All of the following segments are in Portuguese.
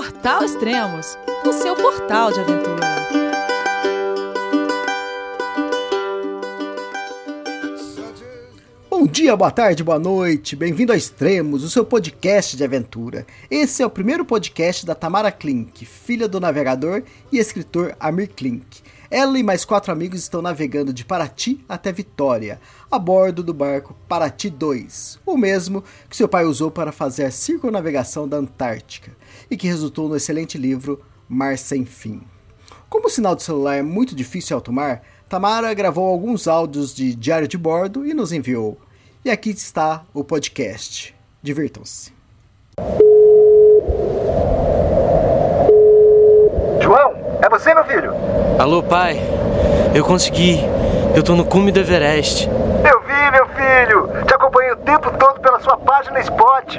Portal Extremos, o seu portal de aventura. Bom dia, boa tarde, boa noite, bem-vindo a Extremos, o seu podcast de aventura. Esse é o primeiro podcast da Tamara Klink, filha do navegador e escritor Amir Klink. Ela e mais quatro amigos estão navegando de Paraty até Vitória, a bordo do barco Paraty 2, o mesmo que seu pai usou para fazer a circunnavegação da Antártica e que resultou no excelente livro Mar Sem Fim. Como o sinal de celular é muito difícil em alto mar, Tamara gravou alguns áudios de diário de bordo e nos enviou. E aqui está o podcast. Divirtam-se. João, é você, meu filho? Alô, pai. Eu consegui. Eu tô no cume do Everest. Eu vi, meu filho. Te acompanhei o tempo todo pela sua página Spot.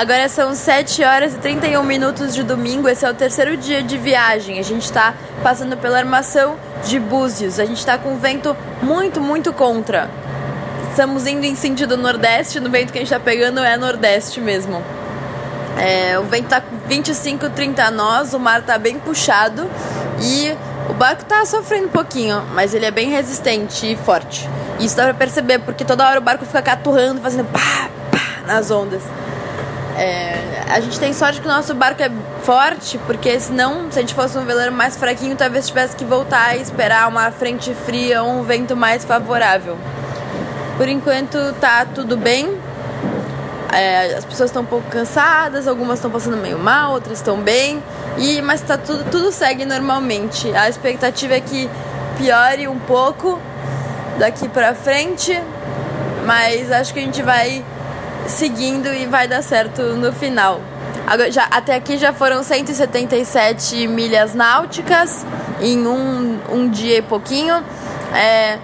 Agora são 7 horas e 31 minutos de domingo, esse é o terceiro dia de viagem. A gente está passando pela armação de Búzios. A gente está com vento muito, muito contra. Estamos indo em sentido nordeste, no vento que a gente está pegando é nordeste mesmo. É, o vento tá 25, 30 nós, o mar tá bem puxado e o barco tá sofrendo um pouquinho, mas ele é bem resistente e forte. Isso dá pra perceber, porque toda hora o barco fica caturrando, fazendo pá, pá nas ondas. É, a gente tem sorte que o nosso barco é forte, porque senão, se a gente fosse um veleiro mais fraquinho, talvez tivesse que voltar e esperar uma frente fria ou um vento mais favorável. Por enquanto tá tudo bem. É, as pessoas estão um pouco cansadas, algumas estão passando meio mal, outras estão bem. E mas tá tudo, tudo segue normalmente. A expectativa é que piore um pouco daqui para frente, mas acho que a gente vai seguindo e vai dar certo no final. Agora, já, até aqui já foram 177 milhas náuticas em um, um dia e pouquinho. É,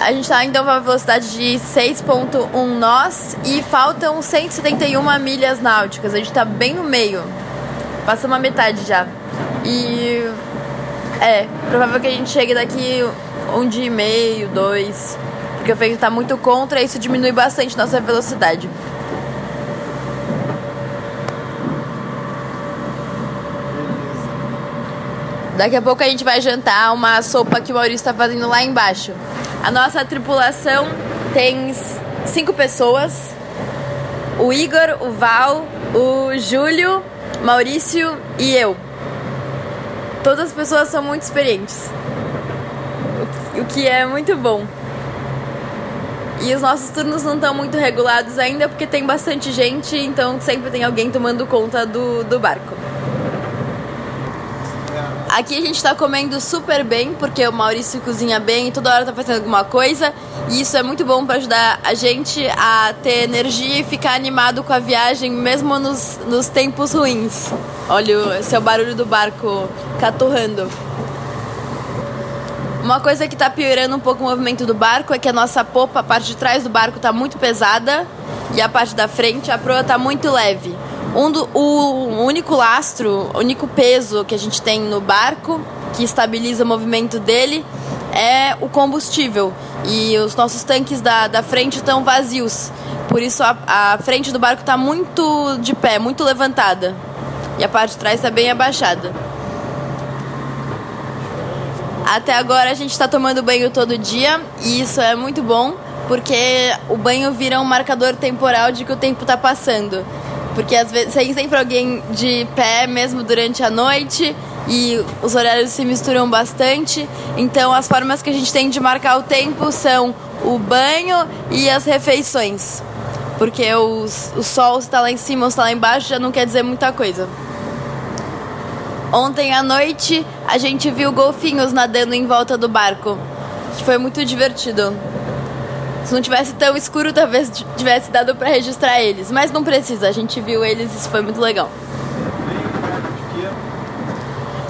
a gente está ainda a uma velocidade de 6.1 nós e faltam 171 milhas náuticas. A gente está bem no meio. Passamos a metade já. E é, provável que a gente chegue daqui um dia e meio, dois. Porque o vento está muito contra e isso diminui bastante nossa velocidade. Daqui a pouco a gente vai jantar uma sopa que o Maurício está fazendo lá embaixo. A nossa tripulação tem cinco pessoas: o Igor, o Val, o Júlio, Maurício e eu. Todas as pessoas são muito experientes, o que é muito bom. E os nossos turnos não estão muito regulados ainda porque tem bastante gente, então sempre tem alguém tomando conta do, do barco. Aqui a gente está comendo super bem, porque o Maurício cozinha bem e toda hora tá fazendo alguma coisa. E isso é muito bom para ajudar a gente a ter energia e ficar animado com a viagem, mesmo nos, nos tempos ruins. Olha o barulho do barco caturrando. Uma coisa que está piorando um pouco o movimento do barco é que a nossa popa, a parte de trás do barco, está muito pesada e a parte da frente, a proa, está muito leve. Um do, o único lastro, o único peso que a gente tem no barco, que estabiliza o movimento dele, é o combustível. E os nossos tanques da, da frente estão vazios. Por isso a, a frente do barco está muito de pé, muito levantada. E a parte de trás está bem abaixada. Até agora a gente está tomando banho todo dia e isso é muito bom porque o banho vira um marcador temporal de que o tempo está passando. Porque às vezes tem sempre alguém de pé mesmo durante a noite e os horários se misturam bastante. Então as formas que a gente tem de marcar o tempo são o banho e as refeições. Porque os, o sol está lá em cima ou está lá embaixo já não quer dizer muita coisa. Ontem à noite a gente viu golfinhos nadando em volta do barco. Foi muito divertido. Se não tivesse tão escuro, talvez tivesse dado para registrar eles. Mas não precisa, a gente viu eles e isso foi muito legal.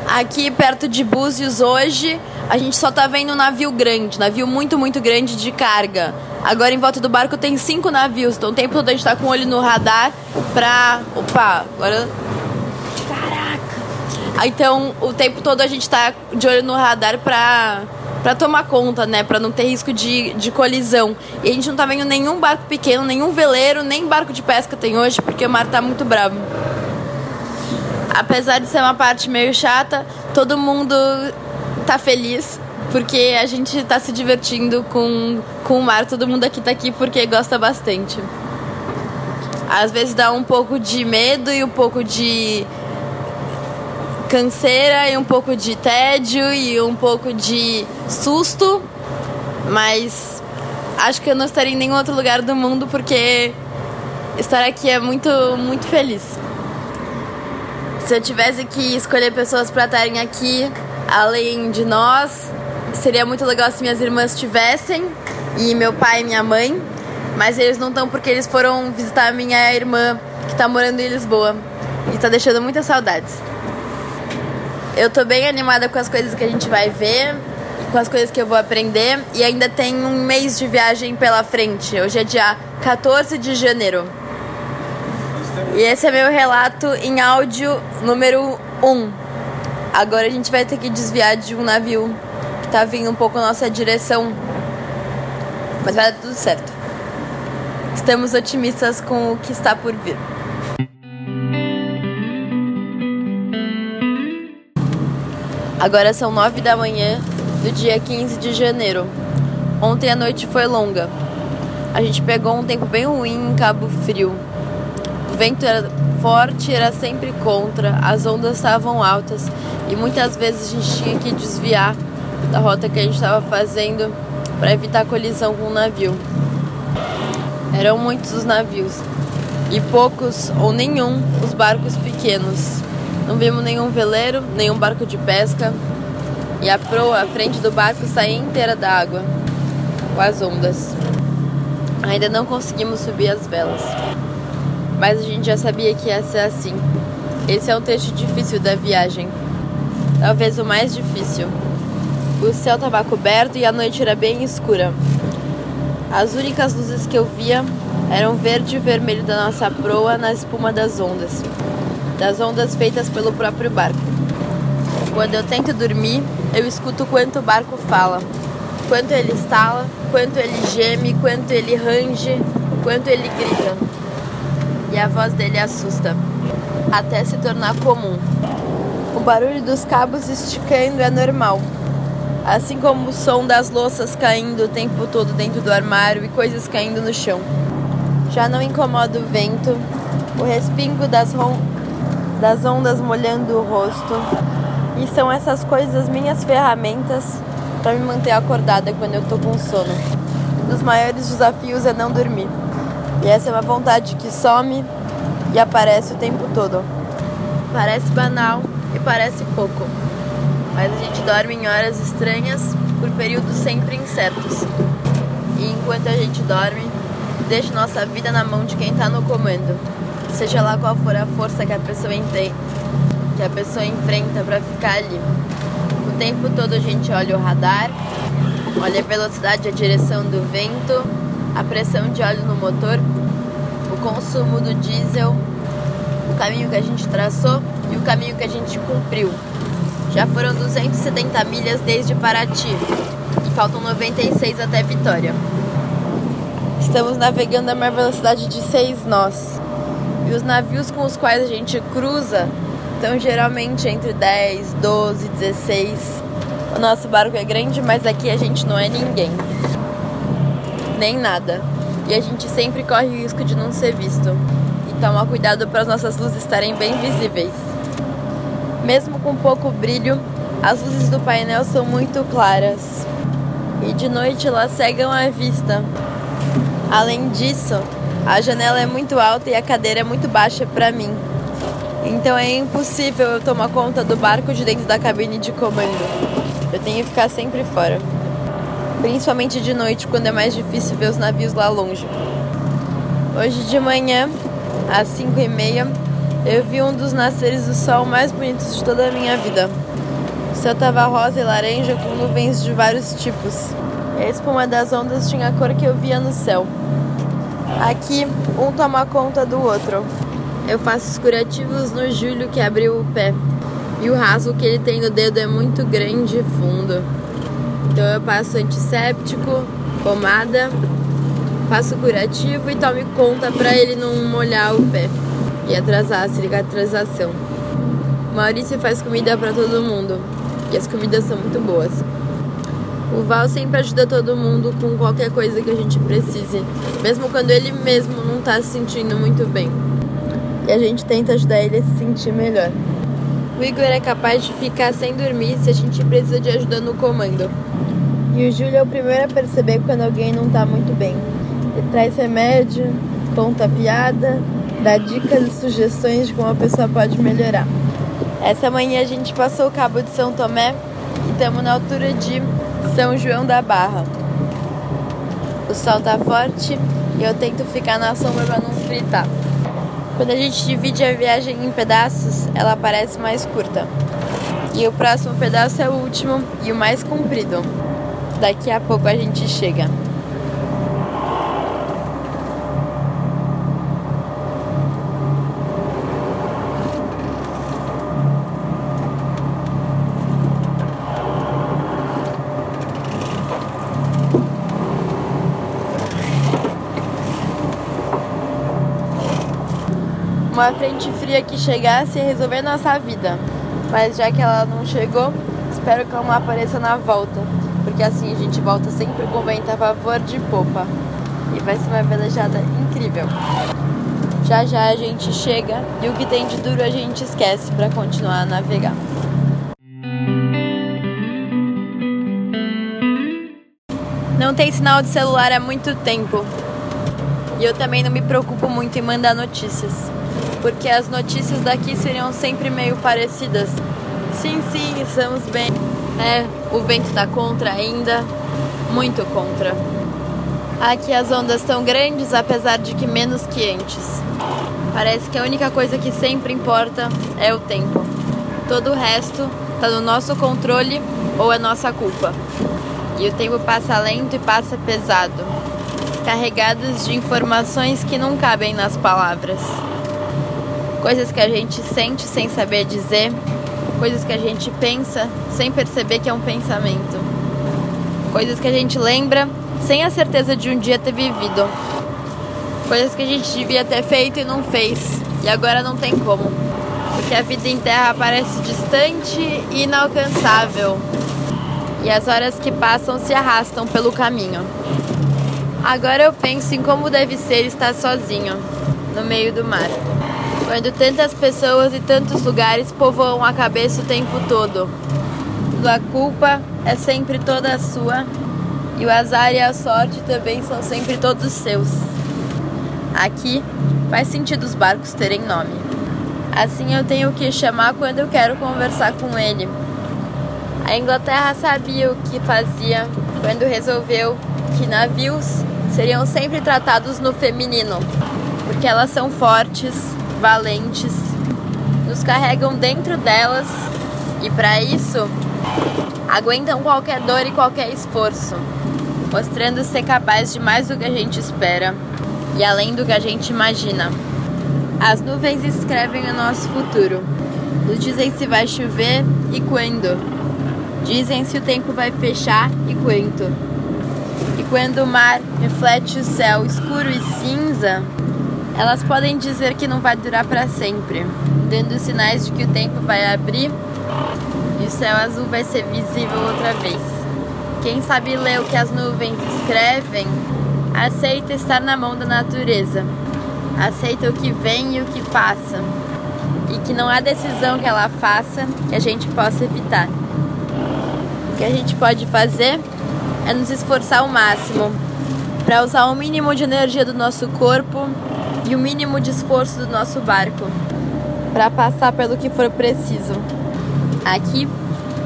Aqui perto de Búzios hoje, a gente só tá vendo um navio grande, navio muito, muito grande de carga. Agora em volta do barco tem cinco navios, então o tempo todo a gente tá com o olho no radar pra. Opa, agora. Então o tempo todo a gente tá de olho no radar pra para tomar conta, né? Para não ter risco de, de colisão. E a gente não tá vendo nenhum barco pequeno, nenhum veleiro, nem barco de pesca tem hoje, porque o mar tá muito bravo. Apesar de ser uma parte meio chata, todo mundo tá feliz porque a gente tá se divertindo com, com o mar. Todo mundo aqui tá aqui porque gosta bastante. Às vezes dá um pouco de medo e um pouco de canseira e um pouco de tédio e um pouco de susto, mas acho que eu não estaria em nenhum outro lugar do mundo porque estar aqui é muito, muito feliz. Se eu tivesse que escolher pessoas para estarem aqui, além de nós, seria muito legal se minhas irmãs estivessem e meu pai e minha mãe, mas eles não estão porque eles foram visitar minha irmã que está morando em Lisboa e está deixando muitas saudades. Eu tô bem animada com as coisas que a gente vai ver, com as coisas que eu vou aprender e ainda tem um mês de viagem pela frente. Hoje é dia 14 de janeiro. E esse é meu relato em áudio número 1. Agora a gente vai ter que desviar de um navio que tá vindo um pouco na nossa direção. Mas vai dar tudo certo. Estamos otimistas com o que está por vir. Agora são nove da manhã do dia 15 de janeiro. Ontem a noite foi longa. A gente pegou um tempo bem ruim em Cabo Frio. O vento era forte, era sempre contra, as ondas estavam altas e muitas vezes a gente tinha que desviar da rota que a gente estava fazendo para evitar colisão com o navio. Eram muitos os navios e poucos ou nenhum os barcos pequenos. Não vimos nenhum veleiro, nenhum barco de pesca. E a proa, à frente do barco, saía inteira da água, com as ondas. Ainda não conseguimos subir as velas. Mas a gente já sabia que ia ser assim. Esse é um trecho difícil da viagem. Talvez o mais difícil. O céu estava coberto e a noite era bem escura. As únicas luzes que eu via eram verde e vermelho da nossa proa na espuma das ondas das ondas feitas pelo próprio barco. Quando eu tento dormir, eu escuto quanto o barco fala, quanto ele estala, quanto ele geme, quanto ele range, quanto ele grita. E a voz dele assusta, até se tornar comum. O barulho dos cabos esticando é normal, assim como o som das louças caindo o tempo todo dentro do armário e coisas caindo no chão. Já não incomoda o vento, o respingo das, das ondas molhando o rosto. E são essas coisas minhas ferramentas para me manter acordada quando eu tô com sono. Um dos maiores desafios é não dormir. E essa é uma vontade que some e aparece o tempo todo. Parece banal e parece pouco. Mas a gente dorme em horas estranhas por períodos sempre incertos. E enquanto a gente dorme, deixa nossa vida na mão de quem está no comando seja lá qual for a força que a pessoa tem, que a pessoa enfrenta para ficar ali. O tempo todo a gente olha o radar, olha a velocidade, a direção do vento, a pressão de óleo no motor, o consumo do diesel, o caminho que a gente traçou e o caminho que a gente cumpriu. Já foram 270 milhas desde Paraty e faltam 96 até Vitória. Estamos navegando a maior velocidade de 6 nós. E os navios com os quais a gente cruza estão geralmente entre 10, 12, 16. O nosso barco é grande, mas aqui a gente não é ninguém. Nem nada. E a gente sempre corre o risco de não ser visto. E tomar cuidado para as nossas luzes estarem bem visíveis. Mesmo com pouco brilho, as luzes do painel são muito claras. E de noite elas cegam a vista. Além disso, a janela é muito alta e a cadeira é muito baixa para mim. Então é impossível eu tomar conta do barco de dentro da cabine de comando. Eu tenho que ficar sempre fora. Principalmente de noite, quando é mais difícil ver os navios lá longe. Hoje de manhã, às 5 e meia, eu vi um dos nasceres do sol mais bonitos de toda a minha vida. céu tava rosa e laranja com nuvens de vários tipos. A espuma das ondas tinha a cor que eu via no céu. Aqui, um toma conta do outro. Eu faço os curativos no Júlio que abriu o pé. E o rasgo que ele tem no dedo é muito grande e fundo. Então eu passo antisséptico, pomada, faço curativo e tome conta para ele não molhar o pé e atrasar a cicatrização. Maurício faz comida para todo mundo e as comidas são muito boas. O Val sempre ajuda todo mundo com qualquer coisa que a gente precise, mesmo quando ele mesmo não tá se sentindo muito bem. E a gente tenta ajudar ele a se sentir melhor. O Igor é capaz de ficar sem dormir se a gente precisa de ajuda no comando. E o Júlio é o primeiro a perceber quando alguém não tá muito bem. Ele traz remédio, conta piada, dá dicas e sugestões de como a pessoa pode melhorar. Essa manhã a gente passou o Cabo de São Tomé e estamos na altura de São João da Barra. O sol tá forte e eu tento ficar na sombra para não fritar. Quando a gente divide a viagem em pedaços, ela parece mais curta. E o próximo pedaço é o último e o mais comprido. Daqui a pouco a gente chega. Uma frente fria que chegasse e resolver nossa vida. Mas já que ela não chegou, espero que ela não apareça na volta, porque assim a gente volta sempre com vento a favor de popa. E vai ser uma velejada incrível. Já já a gente chega e o que tem de duro a gente esquece para continuar a navegar. Não tem sinal de celular há muito tempo. E eu também não me preocupo muito em mandar notícias porque as notícias daqui seriam sempre meio parecidas. Sim, sim, estamos bem. É, o vento tá contra ainda, muito contra. Aqui as ondas estão grandes, apesar de que menos que antes. Parece que a única coisa que sempre importa é o tempo. Todo o resto está no nosso controle ou é nossa culpa. E o tempo passa lento e passa pesado, carregados de informações que não cabem nas palavras coisas que a gente sente sem saber dizer, coisas que a gente pensa sem perceber que é um pensamento, coisas que a gente lembra sem a certeza de um dia ter vivido, coisas que a gente devia ter feito e não fez, e agora não tem como, porque a vida em terra parece distante e inalcançável, e as horas que passam se arrastam pelo caminho. Agora eu penso em como deve ser estar sozinho no meio do mar quando tantas pessoas e tantos lugares povoam a cabeça o tempo todo. A culpa é sempre toda sua e o azar e a sorte também são sempre todos seus. Aqui faz sentido os barcos terem nome. Assim eu tenho que chamar quando eu quero conversar com ele. A Inglaterra sabia o que fazia quando resolveu que navios seriam sempre tratados no feminino, porque elas são fortes, valentes, nos carregam dentro delas e para isso aguentam qualquer dor e qualquer esforço, mostrando ser capaz de mais do que a gente espera e além do que a gente imagina. As nuvens escrevem o nosso futuro, nos dizem se vai chover e quando, dizem se o tempo vai fechar e quanto. E quando o mar reflete o céu escuro e cinza, elas podem dizer que não vai durar para sempre, dando sinais de que o tempo vai abrir e o céu azul vai ser visível outra vez. Quem sabe ler o que as nuvens escrevem, aceita estar na mão da natureza, aceita o que vem e o que passa, e que não há decisão que ela faça que a gente possa evitar. O que a gente pode fazer é nos esforçar ao máximo para usar o mínimo de energia do nosso corpo e o mínimo de esforço do nosso barco para passar pelo que for preciso. Aqui,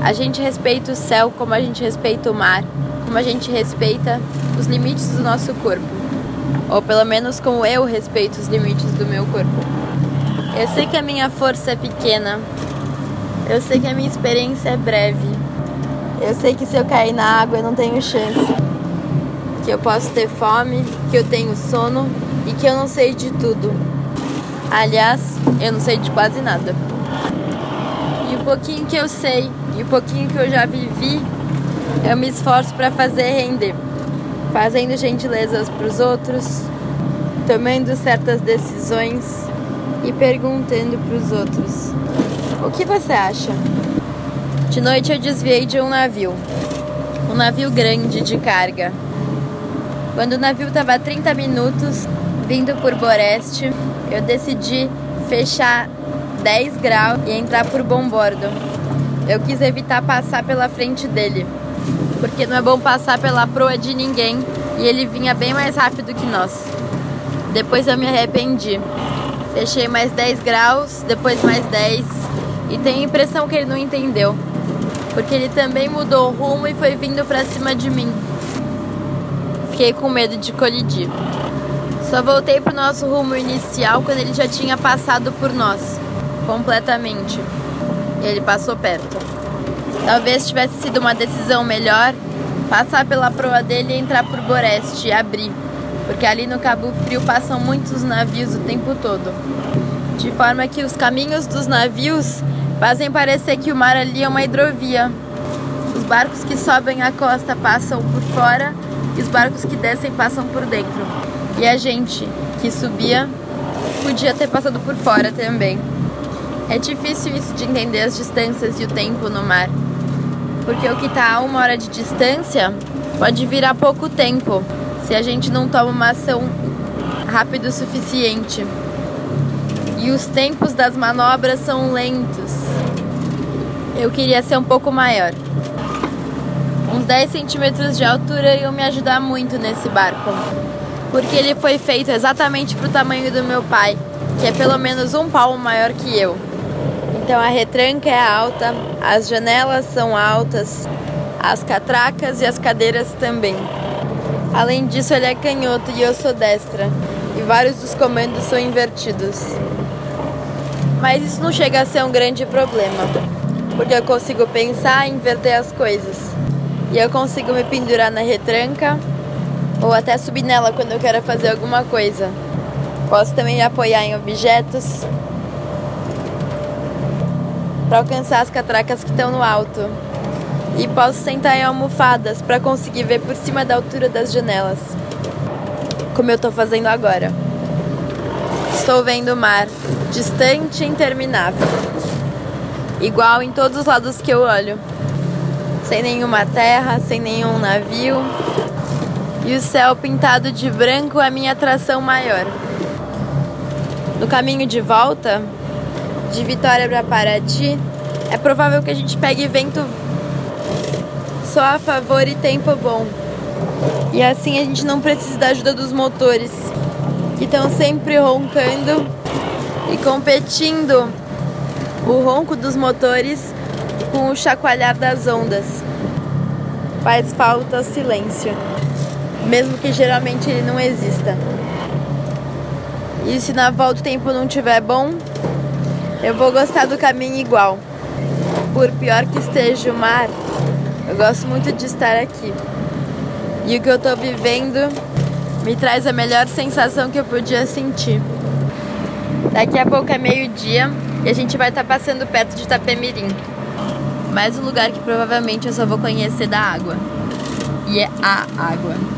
a gente respeita o céu como a gente respeita o mar, como a gente respeita os limites do nosso corpo, ou pelo menos como eu respeito os limites do meu corpo. Eu sei que a minha força é pequena, Eu sei que a minha experiência é breve. Eu sei que se eu cair na água eu não tenho chance. Que eu posso ter fome, que eu tenho sono e que eu não sei de tudo. Aliás, eu não sei de quase nada. E o pouquinho que eu sei e o pouquinho que eu já vivi, eu me esforço para fazer render, fazendo gentilezas para os outros, tomando certas decisões e perguntando para os outros: O que você acha? De noite eu desviei de um navio, um navio grande de carga. Quando o navio estava a 30 minutos vindo por Boreste, eu decidi fechar 10 graus e entrar por bombordo. Eu quis evitar passar pela frente dele, porque não é bom passar pela proa de ninguém e ele vinha bem mais rápido que nós. Depois eu me arrependi. Fechei mais 10 graus, depois mais 10 e tenho a impressão que ele não entendeu, porque ele também mudou o rumo e foi vindo para cima de mim. Fiquei com medo de colidir. Só voltei pro nosso rumo inicial quando ele já tinha passado por nós, completamente. Ele passou perto. Talvez tivesse sido uma decisão melhor passar pela proa dele e entrar por Boreste e abrir, porque ali no Cabo Frio passam muitos navios o tempo todo. De forma que os caminhos dos navios fazem parecer que o mar ali é uma hidrovia. Os barcos que sobem a costa passam por fora e os barcos que descem passam por dentro. E a gente que subia podia ter passado por fora também. É difícil isso de entender as distâncias e o tempo no mar. Porque o que está a uma hora de distância pode virar pouco tempo se a gente não toma uma ação rápida o suficiente. E os tempos das manobras são lentos. Eu queria ser um pouco maior. Uns 10 centímetros de altura iam me ajudar muito nesse barco porque ele foi feito exatamente para o tamanho do meu pai, que é pelo menos um palmo maior que eu. Então a retranca é alta, as janelas são altas, as catracas e as cadeiras também. Além disso, ele é canhoto e eu sou destra, e vários dos comandos são invertidos. Mas isso não chega a ser um grande problema, porque eu consigo pensar e inverter as coisas. E eu consigo me pendurar na retranca ou até subir nela quando eu quero fazer alguma coisa. Posso também me apoiar em objetos para alcançar as catracas que estão no alto. E posso sentar em almofadas para conseguir ver por cima da altura das janelas, como eu estou fazendo agora. Estou vendo o mar, distante e interminável, igual em todos os lados que eu olho, sem nenhuma terra, sem nenhum navio, e o céu pintado de branco é a minha atração maior. No caminho de volta, de Vitória para Paraty, é provável que a gente pegue vento só a favor e tempo bom. E assim a gente não precisa da ajuda dos motores, que estão sempre roncando e competindo o ronco dos motores com o chacoalhar das ondas. Faz falta silêncio mesmo que geralmente ele não exista. E se na volta o tempo não tiver bom, eu vou gostar do caminho igual. Por pior que esteja o mar, eu gosto muito de estar aqui. E o que eu tô vivendo me traz a melhor sensação que eu podia sentir. Daqui a pouco é meio-dia e a gente vai estar tá passando perto de Itapemirim. Mais um lugar que provavelmente eu só vou conhecer da água. E é a água.